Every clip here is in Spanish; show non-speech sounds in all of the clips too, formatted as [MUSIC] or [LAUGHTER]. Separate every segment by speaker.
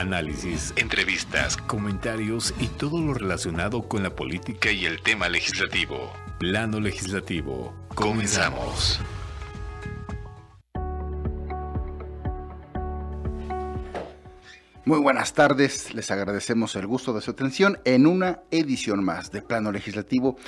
Speaker 1: análisis, entrevistas, comentarios y todo lo relacionado con la política y el tema legislativo. Plano legislativo. Comenzamos.
Speaker 2: Muy buenas tardes, les agradecemos el gusto de su atención en una edición más de Plano Legislativo.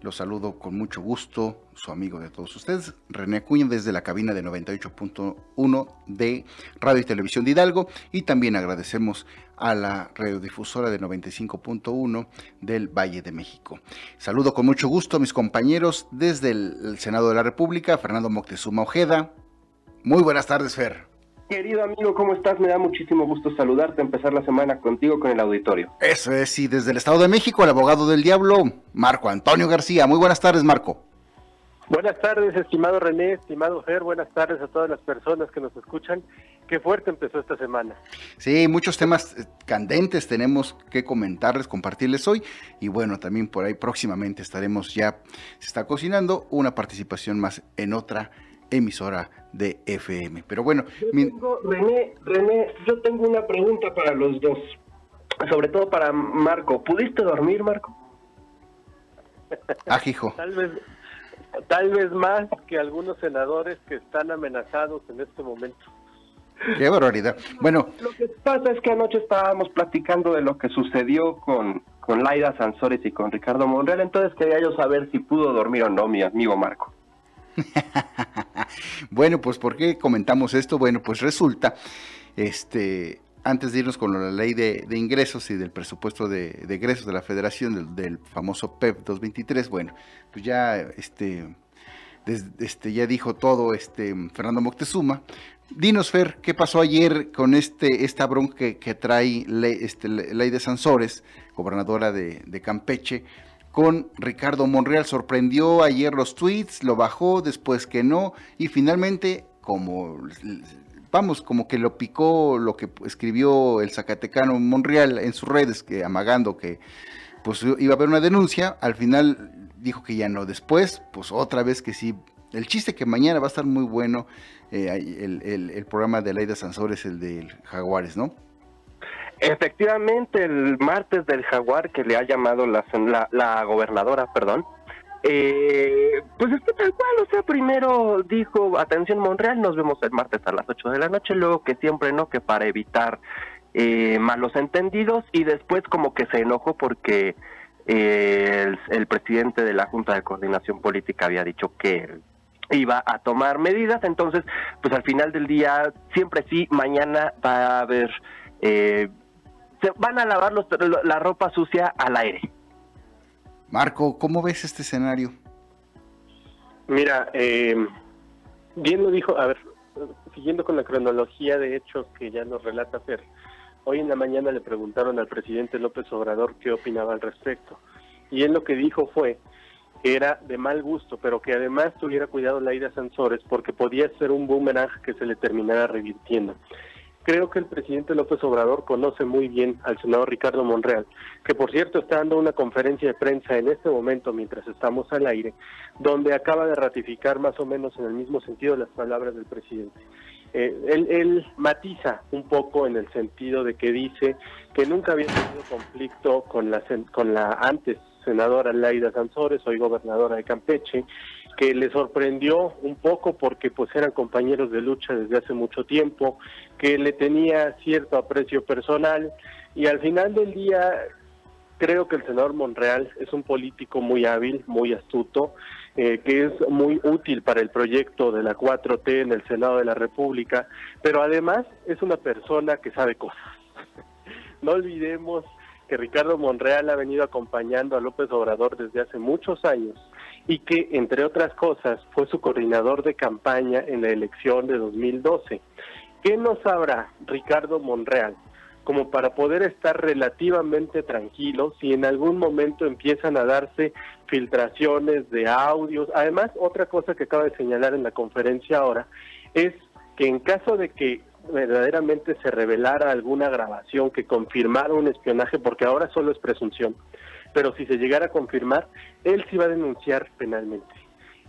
Speaker 2: Los saludo con mucho gusto, su amigo de todos ustedes, René Acuña, desde la cabina de 98.1 de Radio y Televisión de Hidalgo, y también agradecemos a la radiodifusora de 95.1 del Valle de México. Saludo con mucho gusto a mis compañeros desde el Senado de la República, Fernando Moctezuma Ojeda. Muy buenas tardes, Fer.
Speaker 3: Querido amigo, ¿cómo estás? Me da muchísimo gusto saludarte, empezar la semana contigo con el auditorio.
Speaker 2: Eso es, y desde el Estado de México, el abogado del diablo, Marco Antonio García. Muy buenas tardes, Marco.
Speaker 4: Buenas tardes, estimado René, estimado Fer, buenas tardes a todas las personas que nos escuchan. Qué fuerte empezó esta semana.
Speaker 2: Sí, muchos temas eh, candentes tenemos que comentarles, compartirles hoy. Y bueno, también por ahí próximamente estaremos ya, se está cocinando una participación más en otra emisora de FM. Pero bueno,
Speaker 3: René, René, yo tengo una pregunta para los dos, sobre todo para Marco. ¿Pudiste dormir, Marco?
Speaker 2: Ah, hijo.
Speaker 4: Tal vez, tal vez más que algunos senadores que están amenazados en este momento.
Speaker 2: Qué barbaridad. Bueno,
Speaker 3: lo que pasa es que anoche estábamos platicando de lo que sucedió con, con Laida Sansores y con Ricardo Monreal, entonces quería yo saber si pudo dormir o no mi amigo Marco. [LAUGHS]
Speaker 2: bueno, pues ¿por qué comentamos esto? Bueno, pues resulta, este, antes de irnos con la ley de, ingresos y del presupuesto de, ingresos de la federación, del, famoso PEP 223, bueno, pues ya, este, este, ya dijo todo este Fernando Moctezuma. Dinos, Fer, ¿qué pasó ayer con este, esta bronca que, trae ley, este, ley de Sansores, gobernadora de, de Campeche? Con Ricardo Monreal. Sorprendió ayer los tweets, lo bajó, después que no, y finalmente, como vamos, como que lo picó lo que escribió el Zacatecano Monreal en sus redes, que amagando que pues iba a haber una denuncia, al final dijo que ya no. Después, pues otra vez que sí. El chiste que mañana va a estar muy bueno, eh, el, programa de Laida Sansores, el de Jaguares, ¿no?
Speaker 3: Efectivamente, el martes del jaguar que le ha llamado la, la, gobernadora, perdón, eh, pues está tal cual, o sea, primero dijo, atención Monreal, nos vemos el martes a las 8 de la noche, luego que siempre no, que para evitar eh, malos entendidos, y después como que se enojó porque eh, el, el, presidente de la Junta de Coordinación Política había dicho que iba a tomar medidas, entonces, pues al final del día, siempre sí, mañana va a haber... Eh, se van a lavar la ropa sucia al aire.
Speaker 2: Marco, ¿cómo ves este escenario?
Speaker 4: Mira, eh, bien lo dijo, a ver, siguiendo con la cronología de hechos que ya nos relata Fer, hoy en la mañana le preguntaron al presidente López Obrador qué opinaba al respecto. Y él lo que dijo fue que era de mal gusto, pero que además tuviera cuidado la ida Sansores porque podía ser un boomerang que se le terminara revirtiendo. Creo que el presidente López Obrador conoce muy bien al senador Ricardo Monreal, que por cierto está dando una conferencia de prensa en este momento mientras estamos al aire, donde acaba de ratificar más o menos en el mismo sentido las palabras del presidente. Eh, él, matiza un poco en el sentido de que dice que nunca había tenido conflicto con la, con la antes senadora Laida Sansores, hoy gobernadora de Campeche, que le sorprendió un poco porque pues eran compañeros de lucha desde hace mucho tiempo, que le tenía cierto aprecio personal y al final del día creo que el senador Monreal es un político muy hábil, muy astuto, eh, que es muy útil para el proyecto de la 4T en el Senado de la República, pero además es una persona que sabe cosas. [LAUGHS] no olvidemos que Ricardo Monreal ha venido acompañando a López Obrador desde hace muchos años y que, entre otras cosas, fue su coordinador de campaña en la elección de 2012. ¿Qué no sabrá Ricardo Monreal como para poder estar relativamente tranquilo si en algún momento empiezan a darse filtraciones de audios? Además, otra cosa que acaba de señalar en la conferencia ahora es que en caso de que verdaderamente se revelara alguna grabación que confirmara un espionaje, porque ahora solo es presunción, pero si se llegara a confirmar, él sí va a denunciar penalmente.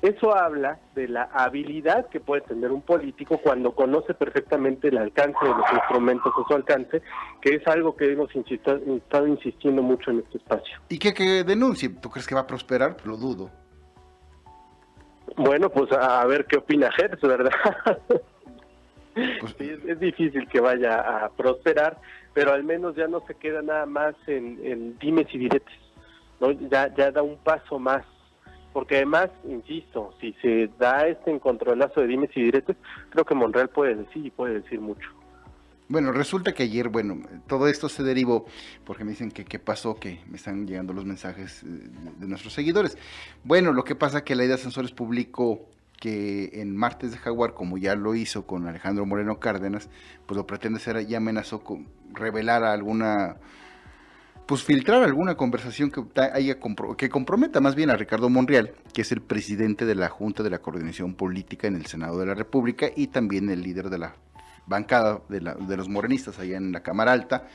Speaker 4: Eso habla de la habilidad que puede tener un político cuando conoce perfectamente el alcance de los instrumentos a su alcance, que es algo que hemos estado insistiendo mucho en este espacio.
Speaker 2: ¿Y qué que denuncie? ¿Tú crees que va a prosperar? Lo dudo.
Speaker 4: Bueno, pues a ver qué opina Hertz, ¿verdad? Pues, es, difícil que vaya a prosperar, pero al menos ya no se queda nada más en, en dimes y diretes, ¿no? Ya, ya da un paso más porque además, insisto, si se da este encontrolazo de dimes y diretes, creo que Monreal puede decir y puede decir mucho.
Speaker 2: Bueno, resulta que ayer, bueno, todo esto se derivó porque me dicen que qué pasó, que me están llegando los mensajes eh, de nuestros seguidores. Bueno, lo que pasa que la idea Sensores publicó que en Martes de Jaguar, como ya lo hizo con Alejandro Moreno Cárdenas, pues lo pretende hacer, ya amenazó con revelar alguna pues filtrar alguna conversación que haya que comprometa más bien a Ricardo Monreal, que es el presidente de la Junta de la Coordinación Política en el Senado de la República y también el líder de la bancada de, los morenistas allá en la Cámara Alta.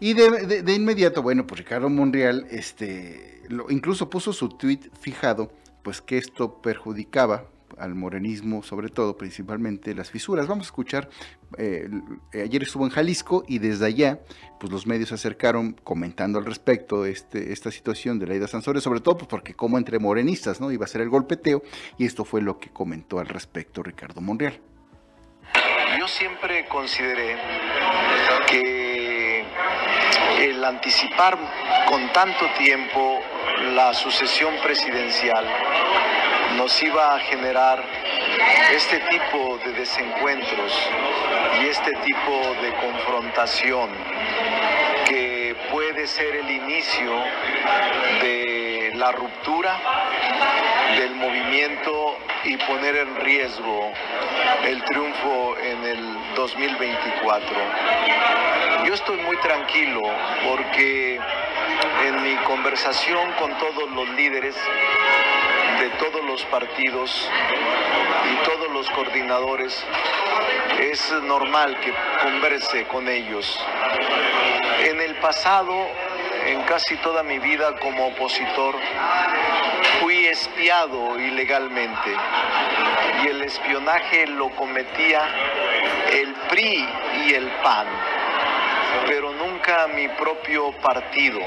Speaker 2: Y de, inmediato, bueno, pues Ricardo Monreal este, incluso puso su tweet fijado, pues que esto perjudicaba al morenismo, sobre todo, principalmente las fisuras. Vamos a escuchar, eh, ayer estuvo en Jalisco y desde allá, pues los medios se acercaron comentando al respecto este, esta situación de la ida Sansores, sobre todo pues porque como entre morenistas, ¿no? Iba a ser el golpeteo y esto fue lo que comentó al respecto Ricardo Monreal.
Speaker 5: Yo siempre consideré que el anticipar con tanto tiempo la sucesión presidencial nos iba a generar este tipo de desencuentros y este tipo de confrontación que puede ser el inicio de la ruptura del movimiento y poner en riesgo el triunfo en el 2024. Yo estoy muy tranquilo porque en mi conversación con todos los líderes de todos los partidos y todos los coordinadores, es normal que converse con ellos. En el pasado, en casi toda mi vida como opositor, fui espiado ilegalmente y el espionaje lo cometía el PRI y el PAN pero nunca mi propio partido.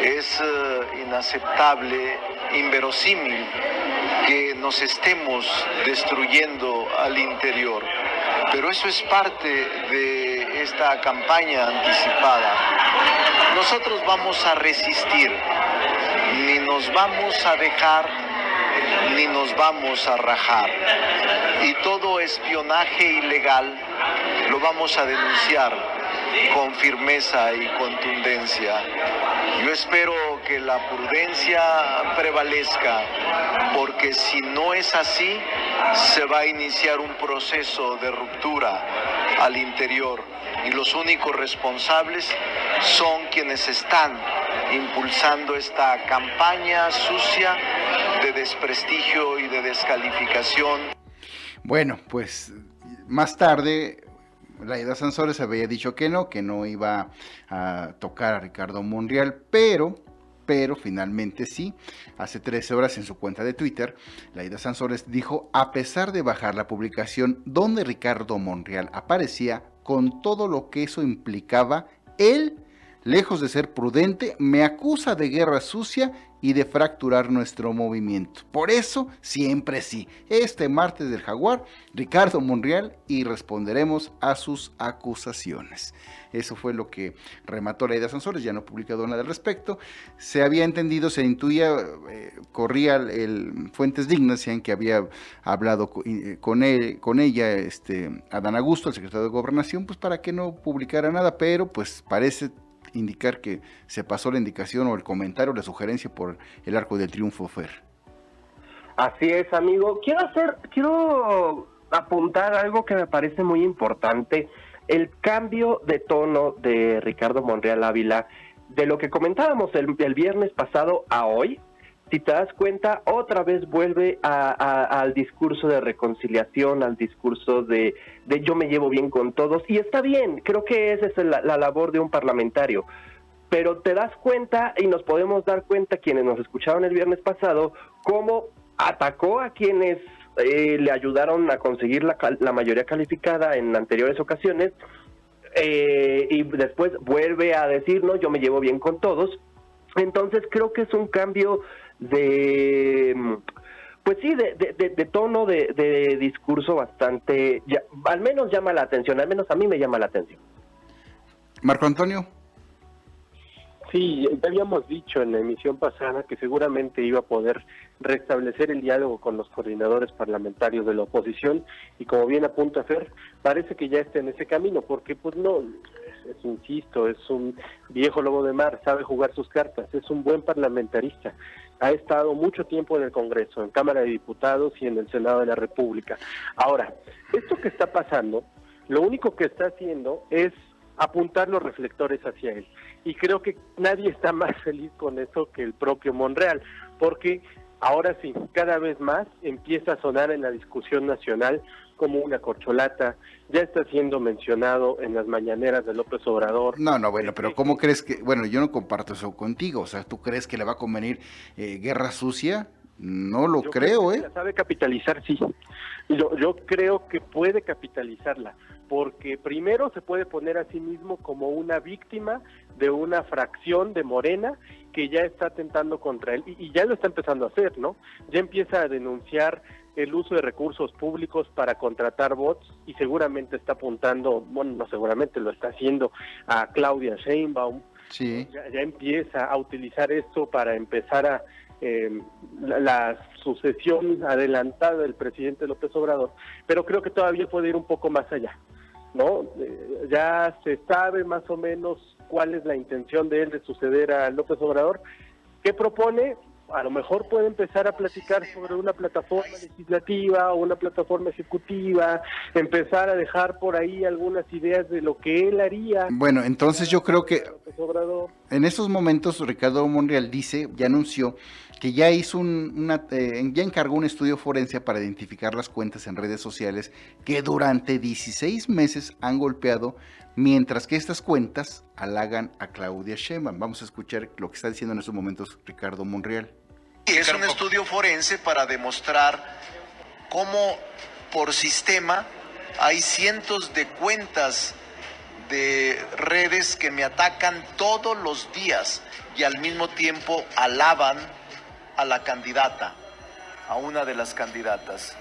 Speaker 5: Es eh, inaceptable inverosímil que nos estemos destruyendo al interior. Pero eso es parte de esta campaña anticipada. Nosotros vamos a resistir, ni nos vamos a dejar, ni nos vamos a rajar. Y todo espionaje ilegal lo vamos a denunciar con firmeza y contundencia. Yo espero que la prudencia prevalezca, porque si no es así, se va a iniciar un proceso de ruptura al interior y los únicos responsables son quienes están impulsando esta campaña sucia de desprestigio y de descalificación.
Speaker 2: Bueno, pues más tarde Laida Sansores había dicho que no, que no iba a tocar a Ricardo Monreal, pero pero finalmente sí. Hace 13 horas en su cuenta de Twitter, Laida Sansores dijo, a pesar de bajar la publicación donde Ricardo Monreal aparecía con todo lo que eso implicaba, él, lejos de ser prudente, me acusa de guerra sucia y de fracturar nuestro movimiento. Por eso, siempre sí, este martes del jaguar, Ricardo Monreal y responderemos a sus acusaciones. Eso fue lo que remató la idea Sansores, ya no publicado nada al respecto. Se había entendido, se intuía, eh, corría el, fuentes dignas, en que había hablado eh, con, él, con ella, este, Adán Augusto, el secretario de Gobernación, pues para que no publicara nada, pero pues parece indicar que se pasó la indicación o el comentario, la sugerencia por el arco del triunfo Fer.
Speaker 3: Así es, amigo. Quiero hacer, quiero apuntar algo que me parece muy importante, el cambio de tono de Ricardo Monreal Ávila de lo que comentábamos el, el viernes pasado a hoy, si te das cuenta, otra vez vuelve al discurso de reconciliación, al discurso de, yo me llevo bien con todos, y está bien, creo que esa es la, labor de un parlamentario. Pero te das cuenta, y nos podemos dar cuenta quienes nos escucharon el viernes pasado, cómo atacó a quienes eh, le ayudaron a conseguir la, la, mayoría calificada en anteriores ocasiones eh, y después vuelve a decir, no, yo me llevo bien con todos. Entonces creo que es un cambio de, pues sí, de, de, tono, de, discurso bastante, al menos llama la atención, al menos a mí me llama la atención.
Speaker 2: Marco Antonio.
Speaker 4: Sí, ya habíamos dicho en la emisión pasada que seguramente iba a poder restablecer el diálogo con los coordinadores parlamentarios de la oposición y como bien apunta Fer, parece que ya está en ese camino porque pues no, es, insisto, es un viejo lobo de mar, sabe jugar sus cartas, es un buen parlamentarista, ha estado mucho tiempo en el Congreso, en Cámara de Diputados y en el Senado de la República. Ahora, esto que está pasando, lo único que está haciendo es apuntar los reflectores hacia él. Y creo que nadie está más [LAUGHS] feliz con eso que el propio Monreal, porque ahora sí, cada vez más empieza a sonar en la discusión nacional como una corcholata, ya está siendo mencionado en las mañaneras de López Obrador.
Speaker 2: No, no, bueno, pero ¿cómo crees que, bueno, yo no comparto eso contigo, o sea, ¿tú crees que le va a convenir eh, guerra sucia? No lo creo, ¿eh?
Speaker 4: sabe capitalizar, sí. Yo, yo creo que puede capitalizarla, porque primero se puede poner a sí mismo como una víctima de una fracción de Morena que ya está atentando contra él, y, ya lo está empezando a hacer, ¿no? Ya empieza a denunciar el uso de recursos públicos para contratar bots y seguramente está apuntando, bueno, no seguramente lo está haciendo a Claudia Sheinbaum.
Speaker 2: Sí.
Speaker 4: ya empieza a utilizar esto para empezar a eh, la, sucesión adelantada del presidente López Obrador, pero creo que todavía puede ir un poco más allá, ¿no? Eh, ya se sabe más o menos cuál es la intención de él de suceder a López Obrador. ¿Qué propone? A lo mejor puede empezar a platicar sobre una plataforma legislativa o una plataforma ejecutiva, empezar a dejar por ahí algunas ideas de lo que él haría.
Speaker 2: Bueno, entonces yo creo que en estos momentos Ricardo Monreal dice, ya anunció que ya hizo un, una, eh, ya encargó un estudio forense para identificar las cuentas en redes sociales que durante 16 meses han golpeado, mientras que estas cuentas halagan a Claudia Sheinbaum. Vamos a escuchar lo que está diciendo en estos momentos Ricardo Monreal.
Speaker 5: Es un estudio forense para demostrar cómo por sistema hay cientos de cuentas de redes que me atacan todos los días y al mismo tiempo alaban a la candidata, a una de las candidatas.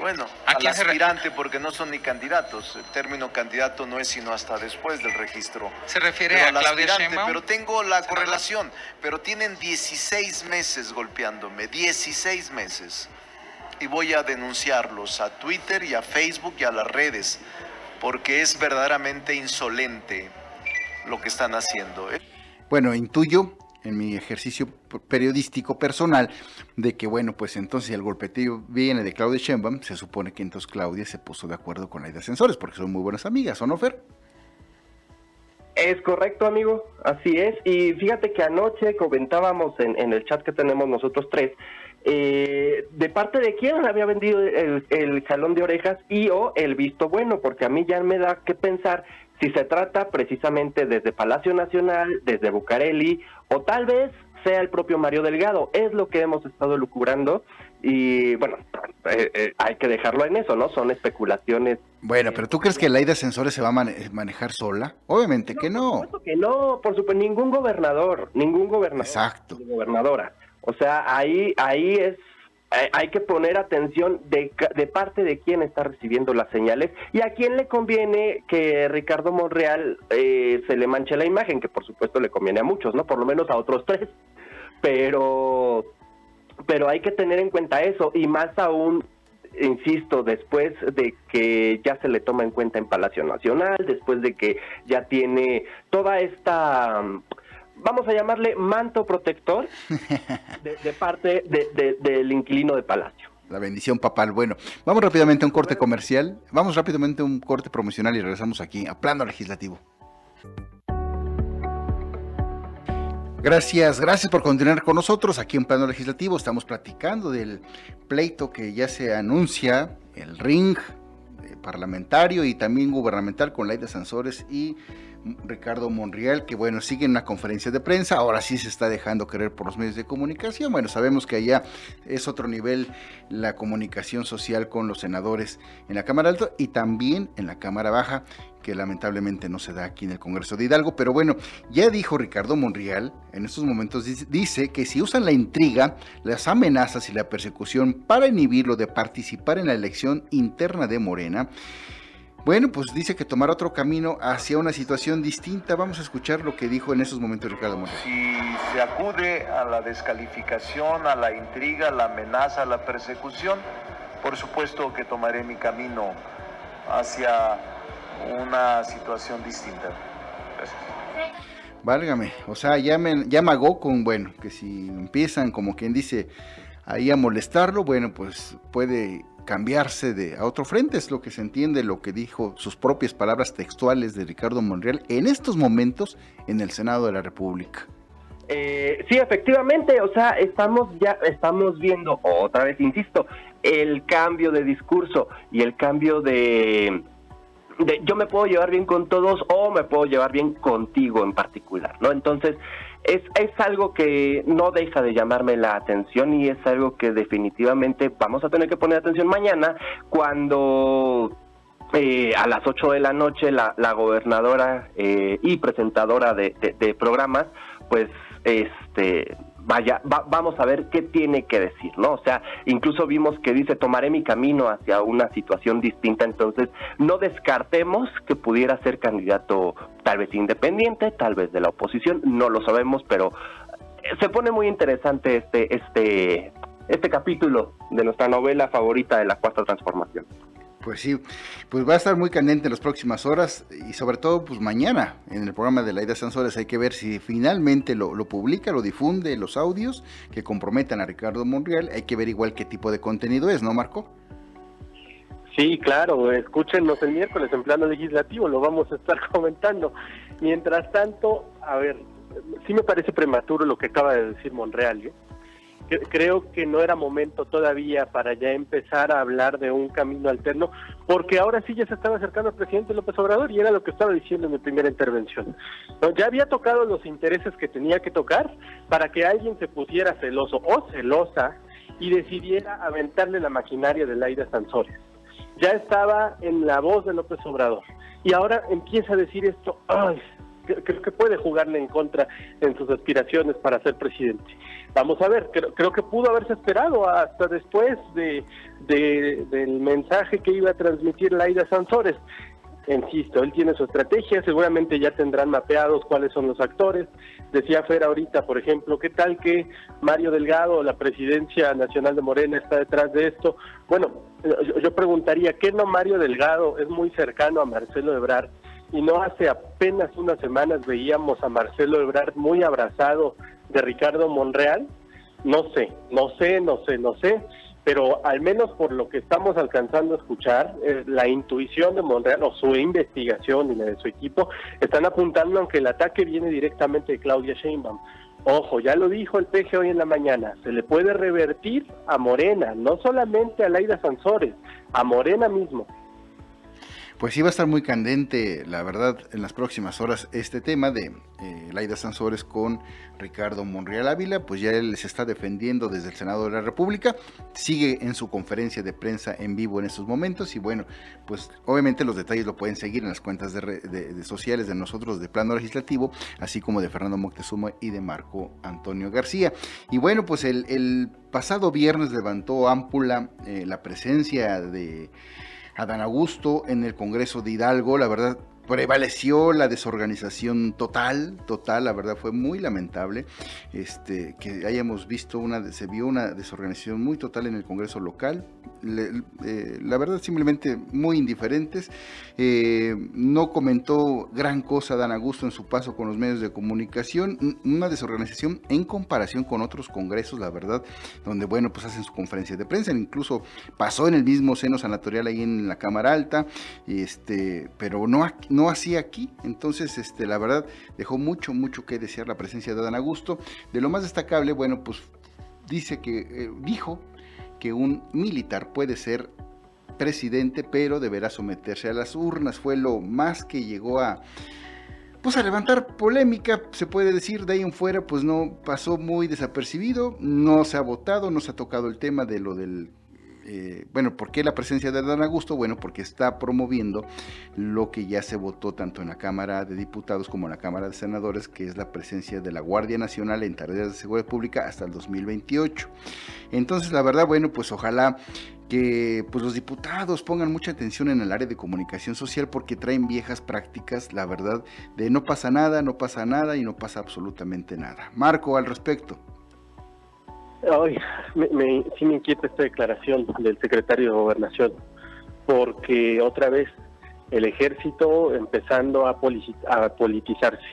Speaker 5: Bueno, al aspirante porque no son ni candidatos. El término candidato no es sino hasta después del registro.
Speaker 6: Se refiere a Claudia Sheinbaum.
Speaker 5: Pero tengo la correlación. Pero tienen 16 meses golpeándome, 16 meses. Y voy a denunciarlos a Twitter y a Facebook y a las redes porque es verdaderamente insolente lo que están haciendo.
Speaker 2: Bueno, intuyo en mi ejercicio periodístico personal de que, bueno, pues entonces el golpeteo viene de Claudia Sheinbaum, se supone que entonces Claudia se puso de acuerdo con de Ascensores, porque son muy buenas amigas, ¿o no, Fer?
Speaker 3: Es correcto, amigo, así es. Y fíjate que anoche comentábamos en, en el chat que tenemos nosotros tres, eh, de parte de quién había vendido el, el jalón de orejas y o el visto bueno, porque a mí ya me da que pensar si se trata precisamente desde Palacio Nacional, desde Bucareli, o tal vez sea el propio Mario Delgado. Es lo que hemos estado lucubrando y bueno, eh, eh, hay que dejarlo en eso, ¿no? Son especulaciones.
Speaker 2: Bueno, pero ¿tú crees que la ley de ascensores se va a manejar sola? Obviamente que no.
Speaker 3: Por supuesto que no, por supuesto, ningún gobernador, ningún gobernador.
Speaker 2: Exacto.
Speaker 3: Gobernadora. O sea, ahí, ahí es hay que poner atención de, de, parte de quién está recibiendo las señales y a quién le conviene que Ricardo Monreal eh, se le manche la imagen, que por supuesto le conviene a muchos, ¿no? Por lo menos a otros tres. Pero, pero hay que tener en cuenta eso y más aún, insisto, después de que ya se le toma en cuenta en Palacio Nacional, después de que ya tiene toda esta vamos a llamarle manto protector [LAUGHS] de, parte del inquilino de Palacio.
Speaker 2: La bendición papal. Bueno, vamos rápidamente a un corte comercial, vamos rápidamente a un corte promocional y regresamos aquí a plano legislativo. Gracias, gracias por continuar con nosotros aquí en Plano Legislativo. Estamos platicando del pleito que ya se anuncia, el ring eh, parlamentario y también gubernamental con ley de ascensores y Ricardo Monreal, que bueno, sigue en una conferencia de prensa, ahora sí se está dejando querer por los medios de comunicación, bueno, sabemos que allá es otro nivel la comunicación social con los senadores en la Cámara Alta y también en la Cámara Baja, que lamentablemente no se da aquí en el Congreso de Hidalgo, pero bueno, ya dijo Ricardo Monreal, en estos momentos dice que si usan la intriga, las amenazas y la persecución para inhibirlo de participar en la elección interna de Morena, bueno, pues dice que tomar otro camino hacia una situación distinta. Vamos a escuchar lo que dijo en esos momentos Ricardo Monreal.
Speaker 5: Si se acude a la descalificación, a la intriga, a la amenaza, a la persecución, por supuesto que tomaré mi camino hacia una situación distinta. Gracias.
Speaker 2: Válgame, o sea, ya me, ya con, bueno, que si empiezan como quien dice ahí a molestarlo, bueno, pues puede cambiarse de a otro frente, es lo que se entiende, lo que dijo sus propias palabras textuales de Ricardo Monreal en estos momentos en el Senado de la República.
Speaker 3: Eh, sí, efectivamente, o sea, estamos ya, estamos viendo, otra vez insisto, el cambio de discurso y el cambio de, de yo me puedo llevar bien con todos o me puedo llevar bien contigo en particular, ¿no? Entonces, es, es algo que no deja de llamarme la atención y es algo que definitivamente vamos a tener que poner atención mañana cuando eh, a las 8 de la noche la, la gobernadora eh, y presentadora de, de, programas pues este vaya, vamos a ver qué tiene que decir, ¿no? O sea, incluso vimos que dice, tomaré mi camino hacia una situación distinta, entonces no descartemos que pudiera ser candidato tal vez independiente, tal vez de la oposición, no lo sabemos, pero eh, se pone muy interesante este, este, este capítulo de nuestra novela favorita de la cuarta transformación.
Speaker 2: Pues sí, pues va a estar muy candente en las próximas horas y sobre todo pues mañana en el programa de Laida Sansores hay que ver si finalmente lo, publica, lo difunde, los audios que comprometan a Ricardo Monreal, hay que ver igual qué tipo de contenido es, ¿no Marco?
Speaker 4: Sí, claro, escúchenos el miércoles en plano legislativo, lo vamos a estar [LAUGHS] comentando. Mientras tanto, a ver, sí me parece prematuro lo que acaba de decir Monreal, ¿eh? Creo que no era momento todavía para ya empezar a hablar de un camino alterno, porque ahora sí ya se estaba acercando al presidente López Obrador y era lo que estaba diciendo en mi primera intervención. Ya había tocado los intereses que tenía que tocar para que alguien se pusiera celoso o celosa y decidiera aventarle la maquinaria de Laida Sansores. Ya estaba en la voz de López Obrador y ahora empieza a decir esto, ay, creo que puede jugarle en contra en sus aspiraciones para ser presidente. Vamos a ver, creo, que pudo haberse esperado hasta después de, del mensaje que iba a transmitir Laida Sansores. Insisto, él tiene su estrategia, seguramente ya tendrán mapeados cuáles son los actores. Decía Fer ahorita, por ejemplo, ¿qué tal que Mario Delgado, la presidencia nacional de Morena, está detrás de esto? Bueno, yo, preguntaría, ¿qué no Mario Delgado es muy cercano a Marcelo Ebrard? Y no hace apenas unas semanas veíamos a Marcelo Ebrard muy abrazado de Ricardo Monreal. No sé, no sé, no sé, no sé, pero al menos por lo que estamos alcanzando a escuchar, eh, la intuición de Monreal o su investigación y la de su equipo están apuntando aunque el ataque viene directamente de Claudia Sheinbaum. Ojo, ya lo dijo el PG hoy en la mañana, se le puede revertir a Morena, no solamente a Laida Sansores, a Morena mismo.
Speaker 2: Pues sí va a estar muy candente, la verdad, en las próximas horas este tema de eh, Laida Sansores con Ricardo Monreal Ávila, pues ya él se está defendiendo desde el Senado de la República, sigue en su conferencia de prensa en vivo en estos momentos y bueno, pues obviamente los detalles lo pueden seguir en las cuentas de, sociales de nosotros de plano legislativo, así como de Fernando Moctezuma y de Marco Antonio García. Y bueno, pues el, pasado viernes levantó ámpula eh, la presencia de Adán Augusto en el Congreso de Hidalgo. La verdad, prevaleció la desorganización total, total, la verdad fue muy lamentable este, que hayamos visto una, se vio una desorganización muy total en el Congreso local, eh, la verdad simplemente muy indiferentes, eh, no comentó gran cosa Dan Augusto en su paso con los medios de comunicación, una desorganización en comparación con otros congresos, la verdad, donde bueno, pues hacen su conferencia de prensa, incluso pasó en el mismo seno sanatorial ahí en la Cámara Alta, este, pero no no así aquí. Entonces, este, la verdad, dejó mucho, mucho que desear la presencia de Dan Augusto. De lo más destacable, bueno, pues dice que, eh, dijo que un militar puede ser presidente, pero deberá someterse a las urnas. Fue lo más que llegó a, pues a levantar polémica, se puede decir, de ahí en fuera, pues no pasó muy desapercibido, no se ha votado, no se ha tocado el tema de lo del eh, bueno, ¿por qué la presencia de Dan Augusto? Bueno, porque está promoviendo lo que ya se votó tanto en la Cámara de Diputados como en la Cámara de Senadores, que es la presencia de la Guardia Nacional en tareas de seguridad pública hasta el 2028. Entonces, la verdad, bueno, pues ojalá que pues los diputados pongan mucha atención en el área de comunicación social porque traen viejas prácticas, la verdad, de no pasa nada, no pasa nada y no pasa absolutamente nada. Marco, al respecto.
Speaker 4: Ay, me, sí me inquieta esta declaración del secretario de Gobernación, porque otra vez el ejército empezando a, a politizarse.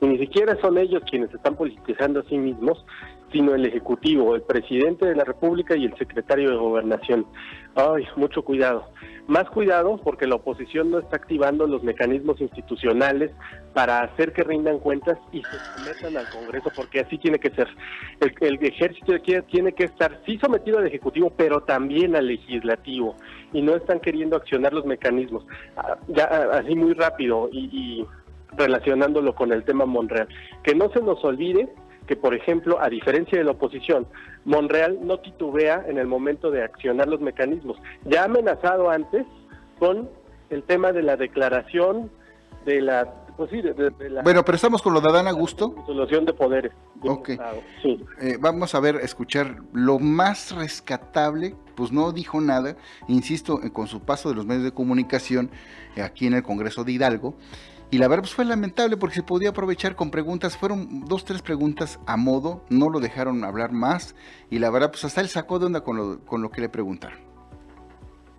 Speaker 4: Y ni siquiera son ellos quienes están politizando a sí mismos, sino el Ejecutivo, el presidente de la República y el secretario de Gobernación. Ay, mucho cuidado. Más cuidado porque la oposición no está activando los mecanismos institucionales para hacer que rindan cuentas y se sometan al Congreso, porque así tiene que ser. El, ejército tiene que estar sí sometido al Ejecutivo, pero también al Legislativo, y no están queriendo accionar los mecanismos. Ah, ya ah, así muy rápido y, y relacionándolo con el tema Monreal. Que no se nos olvide que, por ejemplo, a diferencia de la oposición, Monreal no titubea en el momento de accionar los mecanismos. Ya ha amenazado antes con el tema de la declaración de la pues
Speaker 2: bueno, pero estamos con lo de Adán Augusto.
Speaker 4: Solución de poderes.
Speaker 2: ok. Eh, vamos a ver, escuchar lo más rescatable, pues no dijo nada, insisto, eh, con su paso de los medios de comunicación eh, aquí en el Congreso de Hidalgo, y la verdad pues, fue lamentable porque se podía aprovechar con preguntas, fueron dos, tres preguntas a modo, no lo dejaron hablar más y la verdad pues hasta él sacó de onda con lo, con lo que le preguntaron.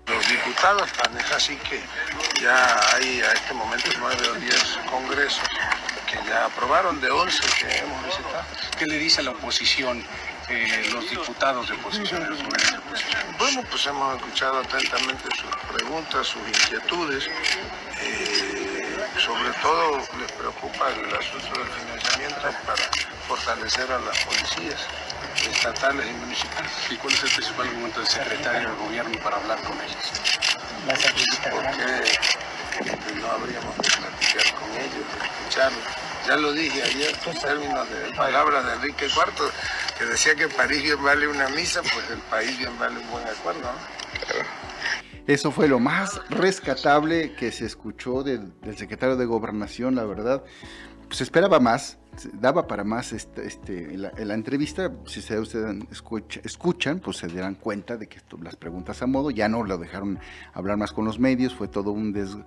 Speaker 7: Los diputados, tan es así que ya hay a este momento nueve o diez congresos que ya aprobaron de once que hemos visitado.
Speaker 8: ¿Qué le dice a la oposición, eh, los diputados de oposición, los de oposición?
Speaker 7: Bueno, pues hemos escuchado atentamente sus preguntas, sus inquietudes. Eh, sobre todo les preocupa el asunto del financiamiento para fortalecer a las policías estatales y municipales.
Speaker 8: ¿Y cuál es el principal argumento del secretario del gobierno para hablar con ellos?
Speaker 7: Porque no habríamos de platicar con ellos, de escucharlos. Ya lo dije ayer en términos de palabras de Enrique IV, que decía que París bien vale una misa, pues el país bien vale un buen acuerdo. ¿no?
Speaker 2: Eso fue lo más rescatable que se escuchó del, secretario de Gobernación, la verdad. Se esperaba más, daba para más este, este la, entrevista. Si ustedes escuchan, pues se darán cuenta de que las preguntas a modo ya no lo dejaron hablar más con los medios. Fue todo un, des,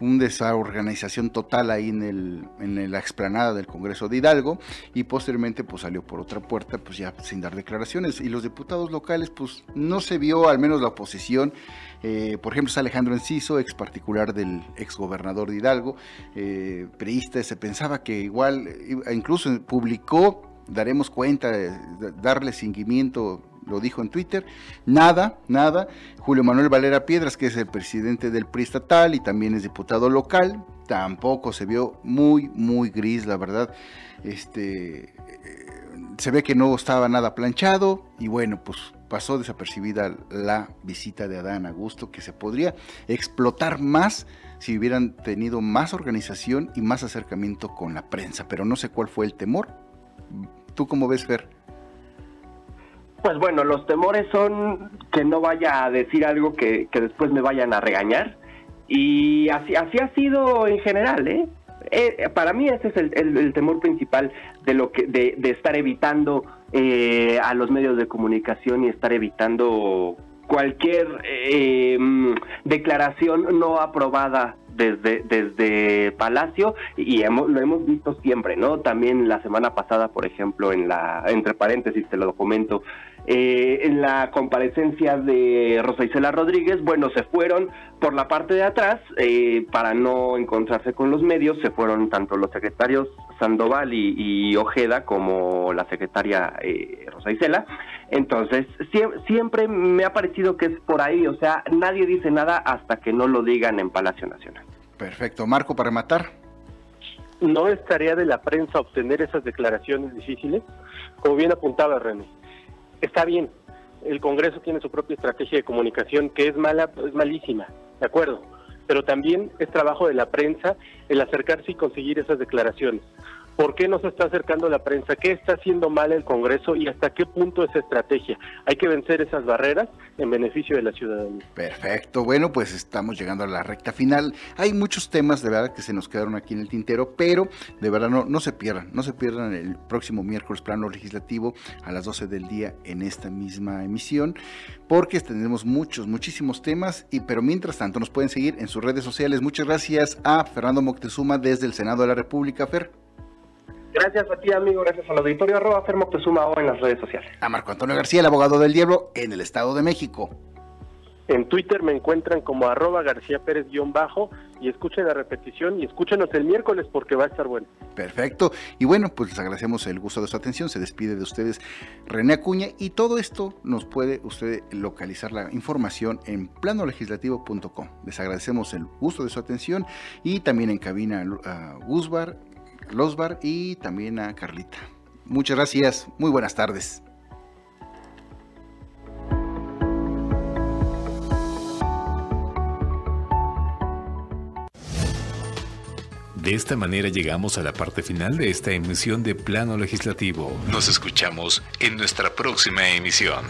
Speaker 2: un desorganización total ahí en, el, en la explanada del Congreso de Hidalgo. Y posteriormente, pues salió por otra puerta, pues ya sin dar declaraciones. Y los diputados locales, pues no se vio, al menos la oposición. Eh, por ejemplo, está Alejandro Enciso, ex particular del ex gobernador de Hidalgo, eh, se pensaba que igual incluso publicó, daremos cuenta, darle seguimiento, lo dijo en Twitter, nada, nada. Julio Manuel Valera Piedras, que es el presidente del PRI estatal y también es diputado local, tampoco se vio muy, muy gris, la verdad. Este, eh, se ve que no estaba nada planchado y bueno, pues pasó desapercibida la visita de Adán Augusto, que se podría explotar más si hubieran tenido más organización y más acercamiento con la prensa, pero no sé cuál fue el temor. ¿Tú cómo ves, Fer?
Speaker 3: Pues bueno, los temores son que no vaya a decir algo que, después me vayan a regañar. Y así, así ha sido en general, ¿eh? eh para mí ese es el, temor principal de lo que de, estar evitando eh, a los medios de comunicación y estar evitando cualquier eh, mm, declaración no aprobada desde, desde Palacio y hemos, lo hemos visto siempre, ¿no? También la semana pasada, por ejemplo, en la, entre paréntesis te lo documento, eh, en la comparecencia de Rosa Isela Rodríguez, bueno, se fueron por la parte de atrás eh, para no encontrarse con los medios, se fueron tanto los secretarios Sandoval y, Ojeda como la secretaria eh, Rosa Isela. Entonces, siempre me ha parecido que es por ahí, o sea, nadie dice nada hasta que no lo digan en Palacio Nacional.
Speaker 2: Perfecto. Marco, para rematar.
Speaker 4: ¿No es tarea de la prensa obtener esas declaraciones difíciles? Como bien apuntaba René está bien, el Congreso tiene su propia estrategia de comunicación que es mala, es malísima, ¿de acuerdo? pero también es trabajo de la prensa el acercarse y conseguir esas declaraciones. ¿Por qué no se está acercando la prensa? ¿Qué está haciendo mal el Congreso y hasta qué punto es estrategia? Hay que vencer esas barreras en beneficio de la ciudadanía.
Speaker 2: Perfecto. Bueno, pues estamos llegando a la recta final. Hay muchos temas de verdad que se nos quedaron aquí en el tintero, pero de verdad no, no se pierdan, no se pierdan el próximo miércoles plano legislativo a las 12 del día en esta misma emisión, porque tendremos muchos, muchísimos temas, y pero mientras tanto nos pueden seguir en sus redes sociales. Muchas gracias a Fernando Moctezuma desde el Senado de la República, Fer.
Speaker 3: Gracias a ti, amigo. Gracias al auditorio arroba Fermo Suma o en las redes sociales.
Speaker 2: A Marco Antonio García, el abogado del diablo, en el Estado de México.
Speaker 4: En Twitter me encuentran como arroba García Pérez-bajo y escuchen la repetición y escúchenos el miércoles porque va a estar bueno.
Speaker 2: Perfecto. Y bueno, pues les agradecemos el gusto de su atención. Se despide de ustedes René Acuña y todo esto nos puede usted localizar la información en planolegislativo.com. Les agradecemos el gusto de su atención y también en cabina a Guzbar Losbar y también a Carlita. Muchas gracias, muy buenas tardes.
Speaker 1: De esta manera llegamos a la parte final de esta emisión de Plano Legislativo. Nos escuchamos en nuestra próxima emisión.